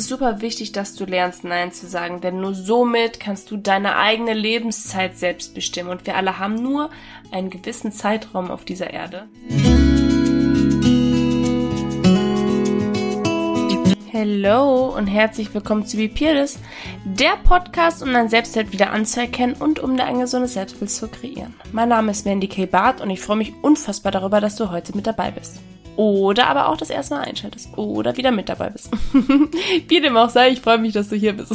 ist super wichtig, dass du lernst, Nein zu sagen, denn nur somit kannst du deine eigene Lebenszeit selbst bestimmen. Und wir alle haben nur einen gewissen Zeitraum auf dieser Erde. Hallo und herzlich willkommen zu Bipirdes, der Podcast, um dein Selbstwert wieder anzuerkennen und um dir ein gesundes Selbstbild zu kreieren. Mein Name ist Mandy K. Barth und ich freue mich unfassbar darüber, dass du heute mit dabei bist. Oder aber auch das erste Mal einschaltest oder wieder mit dabei bist. Wie dem auch sei, ich freue mich, dass du hier bist.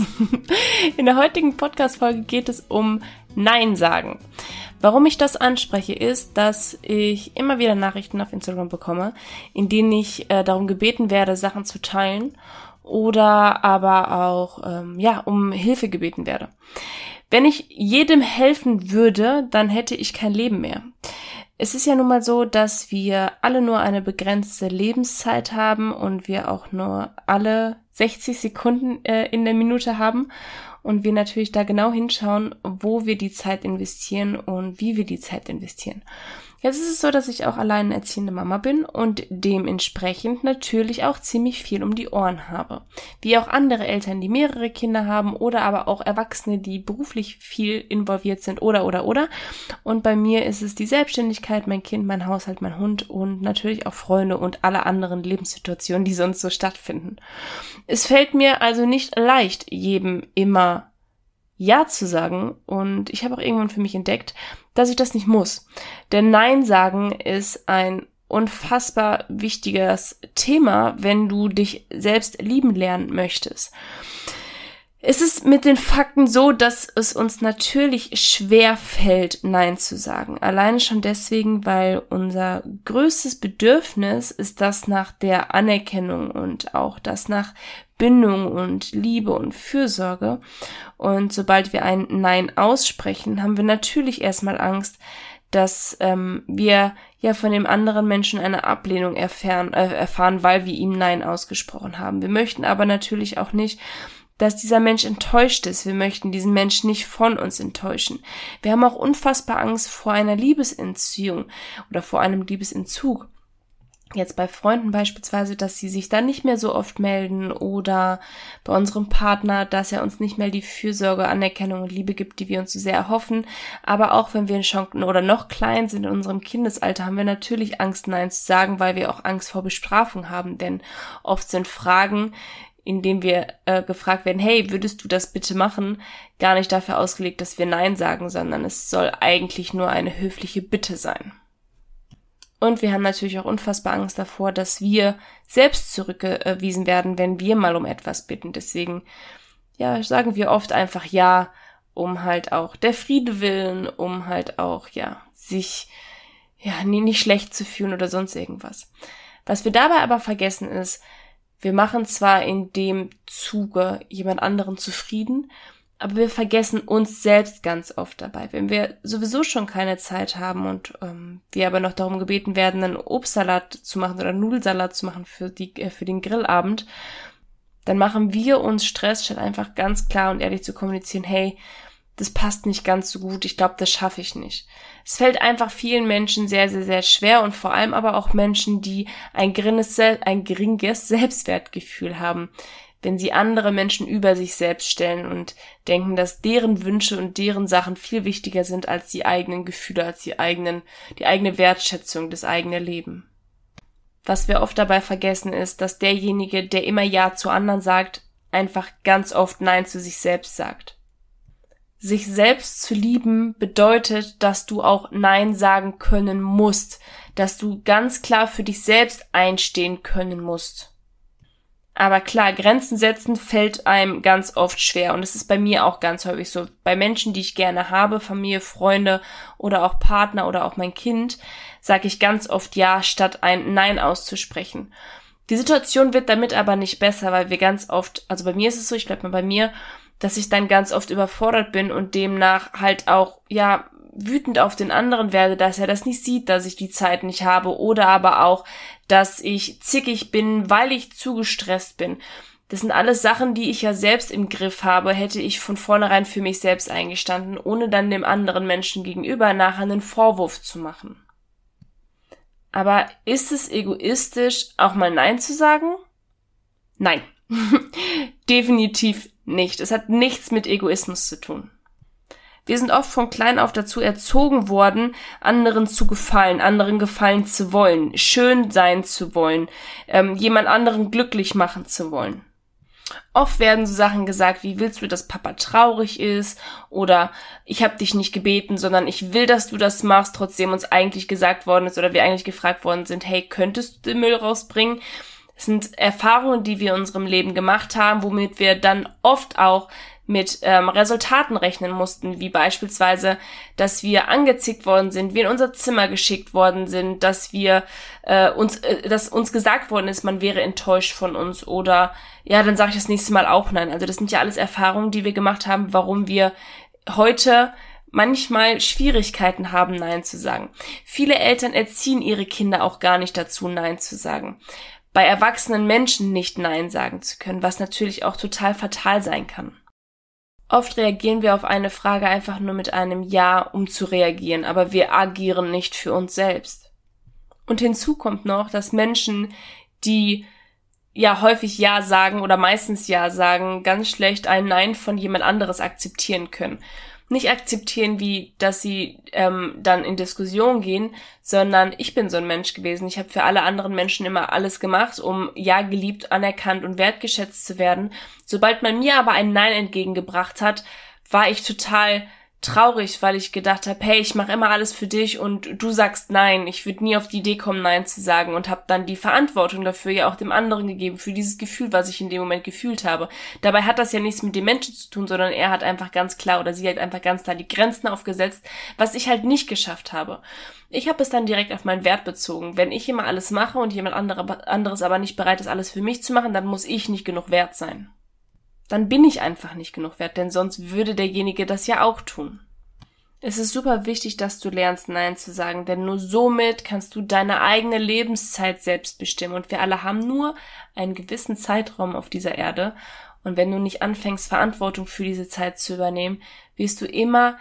In der heutigen Podcast-Folge geht es um Nein sagen. Warum ich das anspreche, ist, dass ich immer wieder Nachrichten auf Instagram bekomme, in denen ich äh, darum gebeten werde, Sachen zu teilen oder aber auch ähm, ja um Hilfe gebeten werde. Wenn ich jedem helfen würde, dann hätte ich kein Leben mehr. Es ist ja nun mal so, dass wir alle nur eine begrenzte Lebenszeit haben und wir auch nur alle 60 Sekunden äh, in der Minute haben und wir natürlich da genau hinschauen, wo wir die Zeit investieren und wie wir die Zeit investieren. Jetzt ist es so, dass ich auch allein erziehende Mama bin und dementsprechend natürlich auch ziemlich viel um die Ohren habe. Wie auch andere Eltern, die mehrere Kinder haben oder aber auch Erwachsene, die beruflich viel involviert sind oder oder oder. Und bei mir ist es die Selbstständigkeit, mein Kind, mein Haushalt, mein Hund und natürlich auch Freunde und alle anderen Lebenssituationen, die sonst so stattfinden. Es fällt mir also nicht leicht, jedem immer ja zu sagen. Und ich habe auch irgendwann für mich entdeckt, dass ich das nicht muss. Denn Nein sagen ist ein unfassbar wichtiges Thema, wenn du dich selbst lieben lernen möchtest. Es ist mit den Fakten so, dass es uns natürlich schwer fällt, Nein zu sagen. Alleine schon deswegen, weil unser größtes Bedürfnis ist das nach der Anerkennung und auch das nach Bindung und Liebe und Fürsorge. Und sobald wir ein Nein aussprechen, haben wir natürlich erstmal Angst, dass ähm, wir ja von dem anderen Menschen eine Ablehnung erfahren, äh, erfahren, weil wir ihm Nein ausgesprochen haben. Wir möchten aber natürlich auch nicht, dass dieser Mensch enttäuscht ist. Wir möchten diesen Menschen nicht von uns enttäuschen. Wir haben auch unfassbar Angst vor einer Liebesentziehung oder vor einem Liebesentzug. Jetzt bei Freunden beispielsweise, dass sie sich dann nicht mehr so oft melden oder bei unserem Partner, dass er uns nicht mehr die Fürsorge, Anerkennung und Liebe gibt, die wir uns so sehr erhoffen. Aber auch wenn wir in Schonken oder noch klein sind in unserem Kindesalter, haben wir natürlich Angst, Nein zu sagen, weil wir auch Angst vor Bestrafung haben. Denn oft sind Fragen, indem wir äh, gefragt werden, hey, würdest du das bitte machen, gar nicht dafür ausgelegt, dass wir Nein sagen, sondern es soll eigentlich nur eine höfliche Bitte sein. Und wir haben natürlich auch unfassbar Angst davor, dass wir selbst zurückgewiesen werden, wenn wir mal um etwas bitten. Deswegen, ja, sagen wir oft einfach ja, um halt auch der Friede willen, um halt auch, ja, sich, ja, nicht schlecht zu fühlen oder sonst irgendwas. Was wir dabei aber vergessen ist, wir machen zwar in dem Zuge jemand anderen zufrieden, aber wir vergessen uns selbst ganz oft dabei. Wenn wir sowieso schon keine Zeit haben und ähm, wir aber noch darum gebeten werden, einen Obstsalat zu machen oder Nudelsalat zu machen für, die, äh, für den Grillabend, dann machen wir uns Stress, statt einfach ganz klar und ehrlich zu kommunizieren, hey, das passt nicht ganz so gut, ich glaube, das schaffe ich nicht. Es fällt einfach vielen Menschen sehr, sehr, sehr schwer und vor allem aber auch Menschen, die ein geringes, ein geringes Selbstwertgefühl haben, wenn sie andere Menschen über sich selbst stellen und denken, dass deren Wünsche und deren Sachen viel wichtiger sind als die eigenen Gefühle, als die eigenen, die eigene Wertschätzung, das eigene Leben. Was wir oft dabei vergessen ist, dass derjenige, der immer Ja zu anderen sagt, einfach ganz oft Nein zu sich selbst sagt. Sich selbst zu lieben bedeutet, dass du auch Nein sagen können musst, dass du ganz klar für dich selbst einstehen können musst. Aber klar, Grenzen setzen fällt einem ganz oft schwer und es ist bei mir auch ganz häufig so. Bei Menschen, die ich gerne habe, Familie, Freunde oder auch Partner oder auch mein Kind, sage ich ganz oft Ja, statt ein Nein auszusprechen. Die Situation wird damit aber nicht besser, weil wir ganz oft, also bei mir ist es so, ich bleib mal bei mir, dass ich dann ganz oft überfordert bin und demnach halt auch, ja, wütend auf den anderen werde, dass er das nicht sieht, dass ich die Zeit nicht habe oder aber auch, dass ich zickig bin, weil ich zu gestresst bin. Das sind alles Sachen, die ich ja selbst im Griff habe, hätte ich von vornherein für mich selbst eingestanden, ohne dann dem anderen Menschen gegenüber nachher einen Vorwurf zu machen. Aber ist es egoistisch, auch mal Nein zu sagen? Nein. Definitiv nicht. Es hat nichts mit Egoismus zu tun. Wir sind oft von klein auf dazu erzogen worden, anderen zu gefallen, anderen gefallen zu wollen, schön sein zu wollen, ähm, jemand anderen glücklich machen zu wollen. Oft werden so Sachen gesagt, wie willst du, dass Papa traurig ist oder ich habe dich nicht gebeten, sondern ich will, dass du das machst, trotzdem uns eigentlich gesagt worden ist oder wir eigentlich gefragt worden sind, hey, könntest du den Müll rausbringen? Das sind Erfahrungen, die wir in unserem Leben gemacht haben, womit wir dann oft auch mit ähm, Resultaten rechnen mussten, wie beispielsweise, dass wir angezickt worden sind, wir in unser Zimmer geschickt worden sind, dass wir äh, uns, äh, dass uns gesagt worden ist, man wäre enttäuscht von uns oder ja, dann sage ich das nächste Mal auch nein. Also das sind ja alles Erfahrungen, die wir gemacht haben, warum wir heute manchmal Schwierigkeiten haben, Nein zu sagen. Viele Eltern erziehen ihre Kinder auch gar nicht dazu, Nein zu sagen. Bei erwachsenen Menschen nicht Nein sagen zu können, was natürlich auch total fatal sein kann. Oft reagieren wir auf eine Frage einfach nur mit einem Ja, um zu reagieren, aber wir agieren nicht für uns selbst. Und hinzu kommt noch, dass Menschen, die ja häufig Ja sagen oder meistens Ja sagen, ganz schlecht ein Nein von jemand anderes akzeptieren können nicht akzeptieren, wie dass sie ähm, dann in Diskussion gehen, sondern ich bin so ein Mensch gewesen. Ich habe für alle anderen Menschen immer alles gemacht, um ja geliebt, anerkannt und wertgeschätzt zu werden. Sobald man mir aber ein Nein entgegengebracht hat, war ich total traurig, weil ich gedacht habe, hey, ich mache immer alles für dich und du sagst nein. Ich würde nie auf die Idee kommen, nein zu sagen und habe dann die Verantwortung dafür ja auch dem anderen gegeben, für dieses Gefühl, was ich in dem Moment gefühlt habe. Dabei hat das ja nichts mit dem Menschen zu tun, sondern er hat einfach ganz klar oder sie hat einfach ganz klar die Grenzen aufgesetzt, was ich halt nicht geschafft habe. Ich habe es dann direkt auf meinen Wert bezogen. Wenn ich immer alles mache und jemand andere, anderes aber nicht bereit ist, alles für mich zu machen, dann muss ich nicht genug wert sein dann bin ich einfach nicht genug wert, denn sonst würde derjenige das ja auch tun. Es ist super wichtig, dass du lernst, Nein zu sagen, denn nur somit kannst du deine eigene Lebenszeit selbst bestimmen. Und wir alle haben nur einen gewissen Zeitraum auf dieser Erde. Und wenn du nicht anfängst, Verantwortung für diese Zeit zu übernehmen, wirst du immer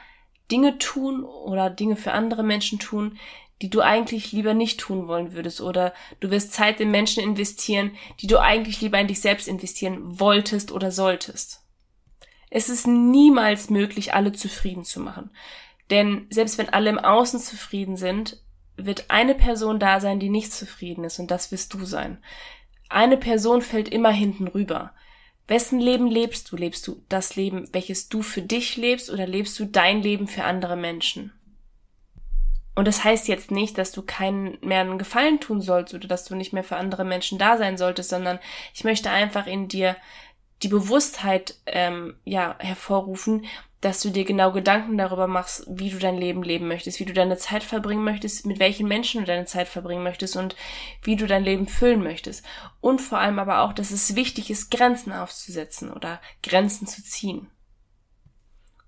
Dinge tun oder Dinge für andere Menschen tun, die du eigentlich lieber nicht tun wollen würdest oder du wirst Zeit in Menschen investieren, die du eigentlich lieber in dich selbst investieren wolltest oder solltest. Es ist niemals möglich, alle zufrieden zu machen. Denn selbst wenn alle im Außen zufrieden sind, wird eine Person da sein, die nicht zufrieden ist und das wirst du sein. Eine Person fällt immer hinten rüber. Wessen Leben lebst du? Lebst du das Leben, welches du für dich lebst oder lebst du dein Leben für andere Menschen? Und das heißt jetzt nicht, dass du keinen mehr einen Gefallen tun sollst oder dass du nicht mehr für andere Menschen da sein solltest, sondern ich möchte einfach in dir die Bewusstheit ähm, ja hervorrufen, dass du dir genau Gedanken darüber machst, wie du dein Leben leben möchtest, wie du deine Zeit verbringen möchtest, mit welchen Menschen du deine Zeit verbringen möchtest und wie du dein Leben füllen möchtest. Und vor allem aber auch, dass es wichtig ist, Grenzen aufzusetzen oder Grenzen zu ziehen.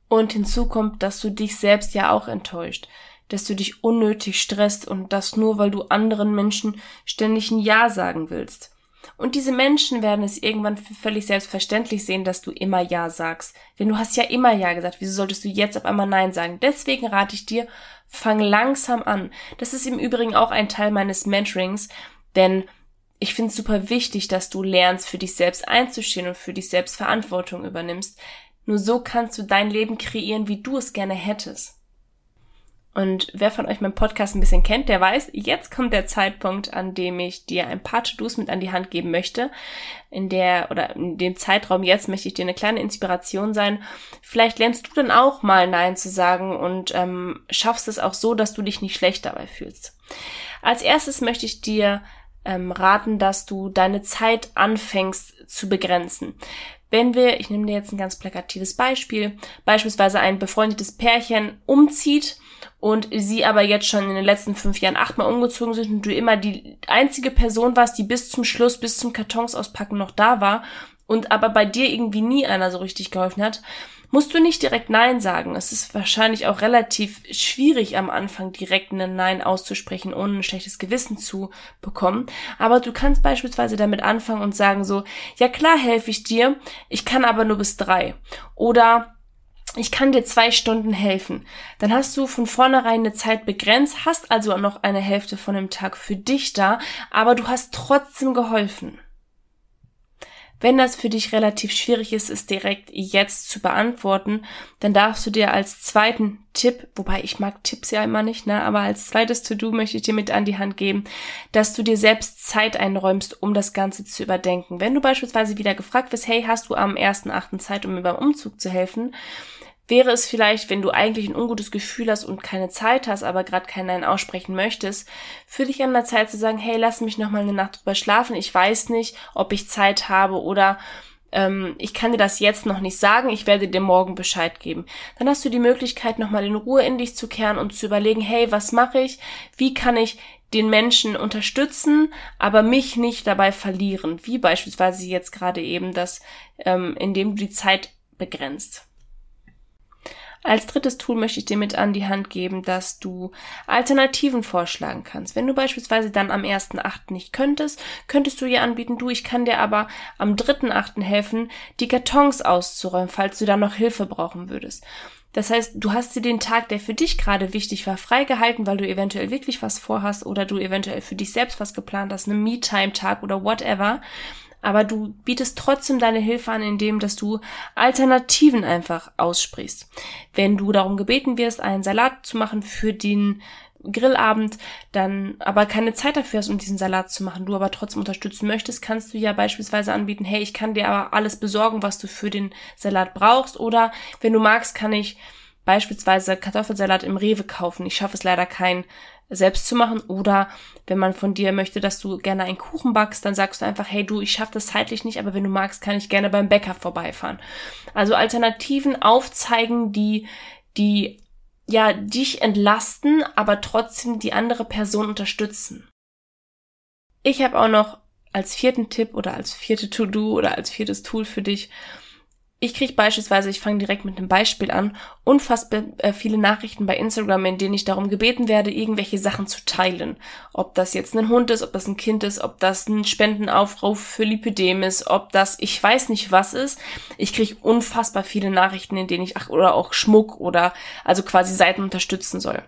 Und hinzu kommt, dass du dich selbst ja auch enttäuscht dass du dich unnötig stresst und das nur, weil du anderen Menschen ständig ein Ja sagen willst. Und diese Menschen werden es irgendwann völlig selbstverständlich sehen, dass du immer Ja sagst. Denn du hast ja immer Ja gesagt. Wieso solltest du jetzt auf einmal Nein sagen? Deswegen rate ich dir, fang langsam an. Das ist im Übrigen auch ein Teil meines Mentorings, denn ich finde es super wichtig, dass du lernst, für dich selbst einzustehen und für dich selbst Verantwortung übernimmst. Nur so kannst du dein Leben kreieren, wie du es gerne hättest. Und wer von euch meinen Podcast ein bisschen kennt, der weiß, jetzt kommt der Zeitpunkt, an dem ich dir ein paar To-Dos mit an die Hand geben möchte. In der oder in dem Zeitraum jetzt möchte ich dir eine kleine Inspiration sein. Vielleicht lernst du dann auch mal Nein zu sagen und ähm, schaffst es auch so, dass du dich nicht schlecht dabei fühlst. Als erstes möchte ich dir ähm, raten, dass du deine Zeit anfängst zu begrenzen. Wenn wir, ich nehme dir jetzt ein ganz plakatives Beispiel, beispielsweise ein befreundetes Pärchen umzieht und sie aber jetzt schon in den letzten fünf Jahren achtmal umgezogen sind und du immer die einzige Person warst, die bis zum Schluss, bis zum Kartons auspacken noch da war und aber bei dir irgendwie nie einer so richtig geholfen hat, musst du nicht direkt Nein sagen. Es ist wahrscheinlich auch relativ schwierig am Anfang direkt ein Nein auszusprechen, ohne ein schlechtes Gewissen zu bekommen. Aber du kannst beispielsweise damit anfangen und sagen so, ja klar helfe ich dir, ich kann aber nur bis drei. Oder ich kann dir zwei Stunden helfen. Dann hast du von vornherein eine Zeit begrenzt, hast also noch eine Hälfte von dem Tag für dich da, aber du hast trotzdem geholfen. Wenn das für dich relativ schwierig ist, es direkt jetzt zu beantworten, dann darfst du dir als zweiten Tipp, wobei ich mag Tipps ja immer nicht, ne, aber als zweites To-Do möchte ich dir mit an die Hand geben, dass du dir selbst Zeit einräumst, um das Ganze zu überdenken. Wenn du beispielsweise wieder gefragt wirst, hey, hast du am 1.8. Zeit, um mir beim Umzug zu helfen? Wäre es vielleicht, wenn du eigentlich ein ungutes Gefühl hast und keine Zeit hast, aber gerade kein Nein aussprechen möchtest, für dich an der Zeit zu sagen, hey, lass mich noch mal eine Nacht drüber schlafen. Ich weiß nicht, ob ich Zeit habe oder ähm, ich kann dir das jetzt noch nicht sagen. Ich werde dir morgen Bescheid geben. Dann hast du die Möglichkeit, noch mal in Ruhe in dich zu kehren und zu überlegen, hey, was mache ich? Wie kann ich den Menschen unterstützen, aber mich nicht dabei verlieren, wie beispielsweise jetzt gerade eben das, ähm, indem du die Zeit begrenzt. Als drittes Tool möchte ich dir mit an die Hand geben, dass du Alternativen vorschlagen kannst. Wenn du beispielsweise dann am 1.8. nicht könntest, könntest du ihr anbieten, du, ich kann dir aber am 3.8. helfen, die Kartons auszuräumen, falls du da noch Hilfe brauchen würdest. Das heißt, du hast dir den Tag, der für dich gerade wichtig war, freigehalten, weil du eventuell wirklich was vorhast oder du eventuell für dich selbst was geplant hast, eine Me-Time-Tag oder whatever aber du bietest trotzdem deine Hilfe an, indem dass du Alternativen einfach aussprichst. Wenn du darum gebeten wirst, einen Salat zu machen für den Grillabend, dann aber keine Zeit dafür hast, um diesen Salat zu machen, du aber trotzdem unterstützen möchtest, kannst du ja beispielsweise anbieten, hey, ich kann dir aber alles besorgen, was du für den Salat brauchst oder wenn du magst, kann ich beispielsweise Kartoffelsalat im Rewe kaufen. Ich schaffe es leider kein selbst zu machen. Oder wenn man von dir möchte, dass du gerne einen Kuchen backst, dann sagst du einfach, hey du, ich schaffe das zeitlich nicht, aber wenn du magst, kann ich gerne beim Bäcker vorbeifahren. Also Alternativen aufzeigen, die, die ja dich entlasten, aber trotzdem die andere Person unterstützen. Ich habe auch noch als vierten Tipp oder als vierte To-Do oder als viertes Tool für dich ich kriege beispielsweise, ich fange direkt mit einem Beispiel an, unfassbar äh, viele Nachrichten bei Instagram, in denen ich darum gebeten werde, irgendwelche Sachen zu teilen. Ob das jetzt ein Hund ist, ob das ein Kind ist, ob das ein Spendenaufruf für Lipidem ist, ob das ich weiß nicht was ist. Ich kriege unfassbar viele Nachrichten, in denen ich ach, oder auch Schmuck oder also quasi Seiten unterstützen soll.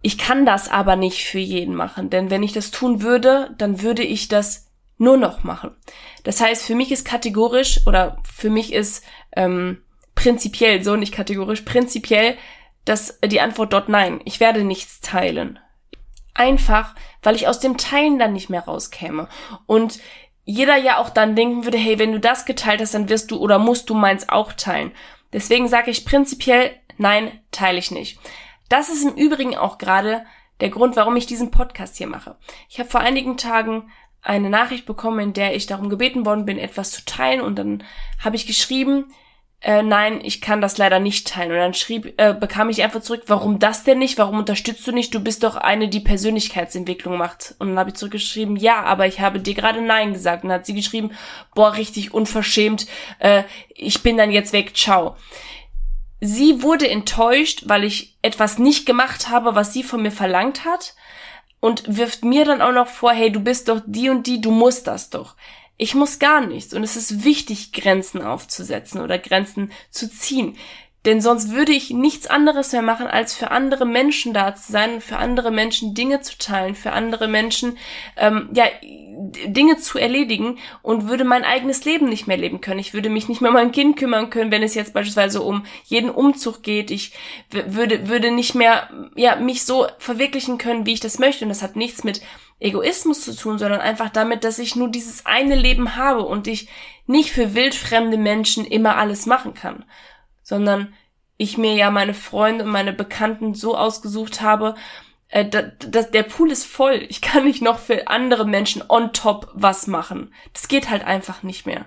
Ich kann das aber nicht für jeden machen, denn wenn ich das tun würde, dann würde ich das nur noch machen. Das heißt, für mich ist kategorisch oder für mich ist ähm, prinzipiell, so nicht kategorisch, prinzipiell dass die Antwort dort nein. Ich werde nichts teilen. Einfach, weil ich aus dem Teilen dann nicht mehr rauskäme. Und jeder ja auch dann denken würde, hey, wenn du das geteilt hast, dann wirst du oder musst du meins auch teilen. Deswegen sage ich prinzipiell, nein, teile ich nicht. Das ist im Übrigen auch gerade der Grund, warum ich diesen Podcast hier mache. Ich habe vor einigen Tagen eine Nachricht bekommen, in der ich darum gebeten worden bin, etwas zu teilen und dann habe ich geschrieben, äh, nein, ich kann das leider nicht teilen. Und dann schrieb, äh, bekam ich einfach zurück, warum das denn nicht? Warum unterstützt du nicht? Du bist doch eine, die Persönlichkeitsentwicklung macht. Und dann habe ich zurückgeschrieben, ja, aber ich habe dir gerade Nein gesagt. Und dann hat sie geschrieben, boah, richtig unverschämt, äh, ich bin dann jetzt weg, ciao. Sie wurde enttäuscht, weil ich etwas nicht gemacht habe, was sie von mir verlangt hat und wirft mir dann auch noch vor, hey, du bist doch die und die, du musst das doch. Ich muss gar nichts und es ist wichtig, Grenzen aufzusetzen oder Grenzen zu ziehen. Denn sonst würde ich nichts anderes mehr machen, als für andere Menschen da zu sein, für andere Menschen Dinge zu teilen, für andere Menschen ähm, ja Dinge zu erledigen und würde mein eigenes Leben nicht mehr leben können. Ich würde mich nicht mehr um mein Kind kümmern können, wenn es jetzt beispielsweise um jeden Umzug geht. Ich würde würde nicht mehr ja mich so verwirklichen können, wie ich das möchte. Und das hat nichts mit Egoismus zu tun, sondern einfach damit, dass ich nur dieses eine Leben habe und ich nicht für wildfremde Menschen immer alles machen kann sondern ich mir ja meine Freunde und meine Bekannten so ausgesucht habe, äh, da, da, der Pool ist voll. Ich kann nicht noch für andere Menschen on top was machen. Das geht halt einfach nicht mehr.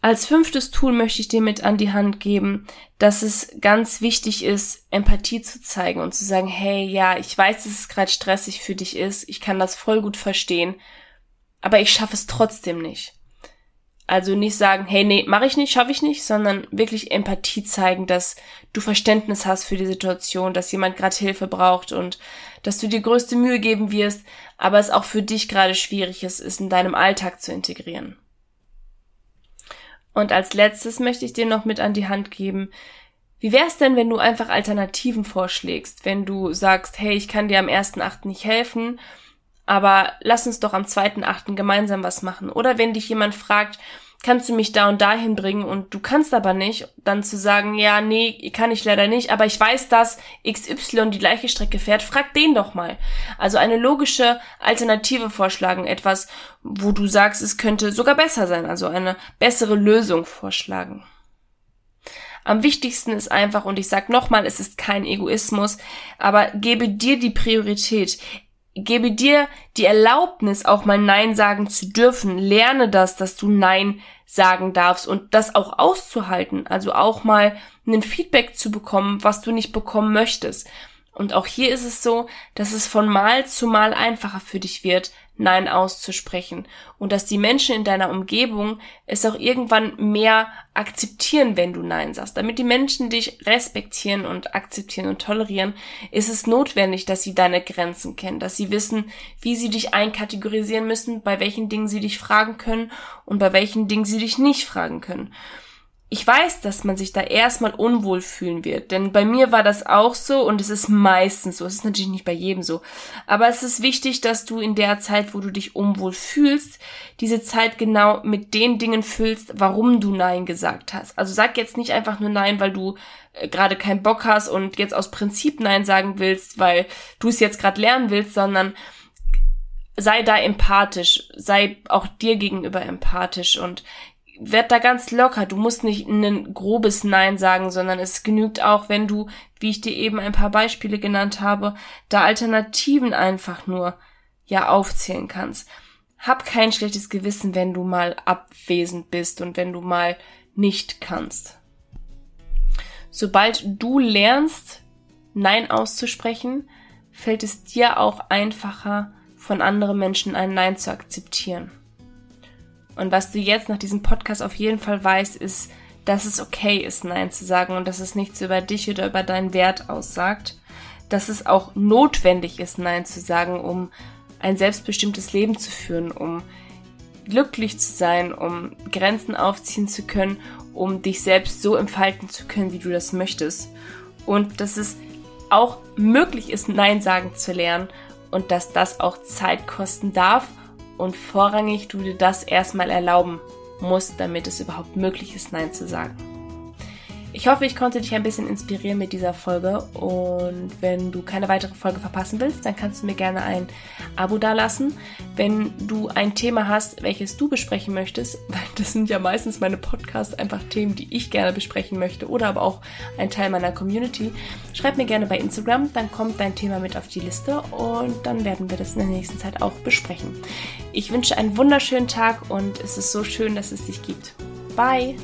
Als fünftes Tool möchte ich dir mit an die Hand geben, dass es ganz wichtig ist, Empathie zu zeigen und zu sagen, hey, ja, ich weiß, dass es gerade stressig für dich ist, ich kann das voll gut verstehen, aber ich schaffe es trotzdem nicht. Also nicht sagen, hey, nee, mache ich nicht, schaffe ich nicht, sondern wirklich Empathie zeigen, dass du Verständnis hast für die Situation, dass jemand gerade Hilfe braucht und dass du dir größte Mühe geben wirst, aber es auch für dich gerade schwierig ist, es in deinem Alltag zu integrieren. Und als letztes möchte ich dir noch mit an die Hand geben, wie wär's denn, wenn du einfach Alternativen vorschlägst, wenn du sagst, hey, ich kann dir am 1.8. nicht helfen, aber lass uns doch am 2.8. gemeinsam was machen. Oder wenn dich jemand fragt, kannst du mich da und dahin bringen und du kannst aber nicht, dann zu sagen, ja, nee, kann ich leider nicht, aber ich weiß, dass XY die gleiche Strecke fährt, frag den doch mal. Also eine logische Alternative vorschlagen, etwas, wo du sagst, es könnte sogar besser sein, also eine bessere Lösung vorschlagen. Am wichtigsten ist einfach, und ich sag nochmal, es ist kein Egoismus, aber gebe dir die Priorität gebe dir die Erlaubnis, auch mal Nein sagen zu dürfen. Lerne das, dass du Nein sagen darfst und das auch auszuhalten. Also auch mal ein Feedback zu bekommen, was du nicht bekommen möchtest. Und auch hier ist es so, dass es von Mal zu Mal einfacher für dich wird, Nein auszusprechen. Und dass die Menschen in deiner Umgebung es auch irgendwann mehr akzeptieren, wenn du Nein sagst. Damit die Menschen dich respektieren und akzeptieren und tolerieren, ist es notwendig, dass sie deine Grenzen kennen, dass sie wissen, wie sie dich einkategorisieren müssen, bei welchen Dingen sie dich fragen können und bei welchen Dingen sie dich nicht fragen können ich weiß, dass man sich da erstmal unwohl fühlen wird, denn bei mir war das auch so und es ist meistens so. Es ist natürlich nicht bei jedem so. Aber es ist wichtig, dass du in der Zeit, wo du dich unwohl fühlst, diese Zeit genau mit den Dingen füllst, warum du Nein gesagt hast. Also sag jetzt nicht einfach nur Nein, weil du äh, gerade keinen Bock hast und jetzt aus Prinzip Nein sagen willst, weil du es jetzt gerade lernen willst, sondern sei da empathisch, sei auch dir gegenüber empathisch und werd da ganz locker. Du musst nicht ein grobes Nein sagen, sondern es genügt auch, wenn du, wie ich dir eben ein paar Beispiele genannt habe, da Alternativen einfach nur ja aufzählen kannst. Hab kein schlechtes Gewissen, wenn du mal abwesend bist und wenn du mal nicht kannst. Sobald du lernst, Nein auszusprechen, fällt es dir auch einfacher, von anderen Menschen ein Nein zu akzeptieren. Und was du jetzt nach diesem Podcast auf jeden Fall weißt, ist, dass es okay ist, Nein zu sagen und dass es nichts über dich oder über deinen Wert aussagt. Dass es auch notwendig ist, Nein zu sagen, um ein selbstbestimmtes Leben zu führen, um glücklich zu sein, um Grenzen aufziehen zu können, um dich selbst so entfalten zu können, wie du das möchtest. Und dass es auch möglich ist, Nein sagen zu lernen und dass das auch Zeit kosten darf und vorrangig du dir das erstmal erlauben musst, damit es überhaupt möglich ist, Nein zu sagen. Ich hoffe, ich konnte dich ein bisschen inspirieren mit dieser Folge und wenn du keine weitere Folge verpassen willst, dann kannst du mir gerne ein Abo dalassen. Wenn du ein Thema hast, welches du besprechen möchtest, weil das sind ja meistens meine Podcasts einfach Themen, die ich gerne besprechen möchte oder aber auch ein Teil meiner Community, schreib mir gerne bei Instagram, dann kommt dein Thema mit auf die Liste und dann werden wir das in der nächsten Zeit auch besprechen. Ich wünsche einen wunderschönen Tag und es ist so schön, dass es dich gibt. Bye!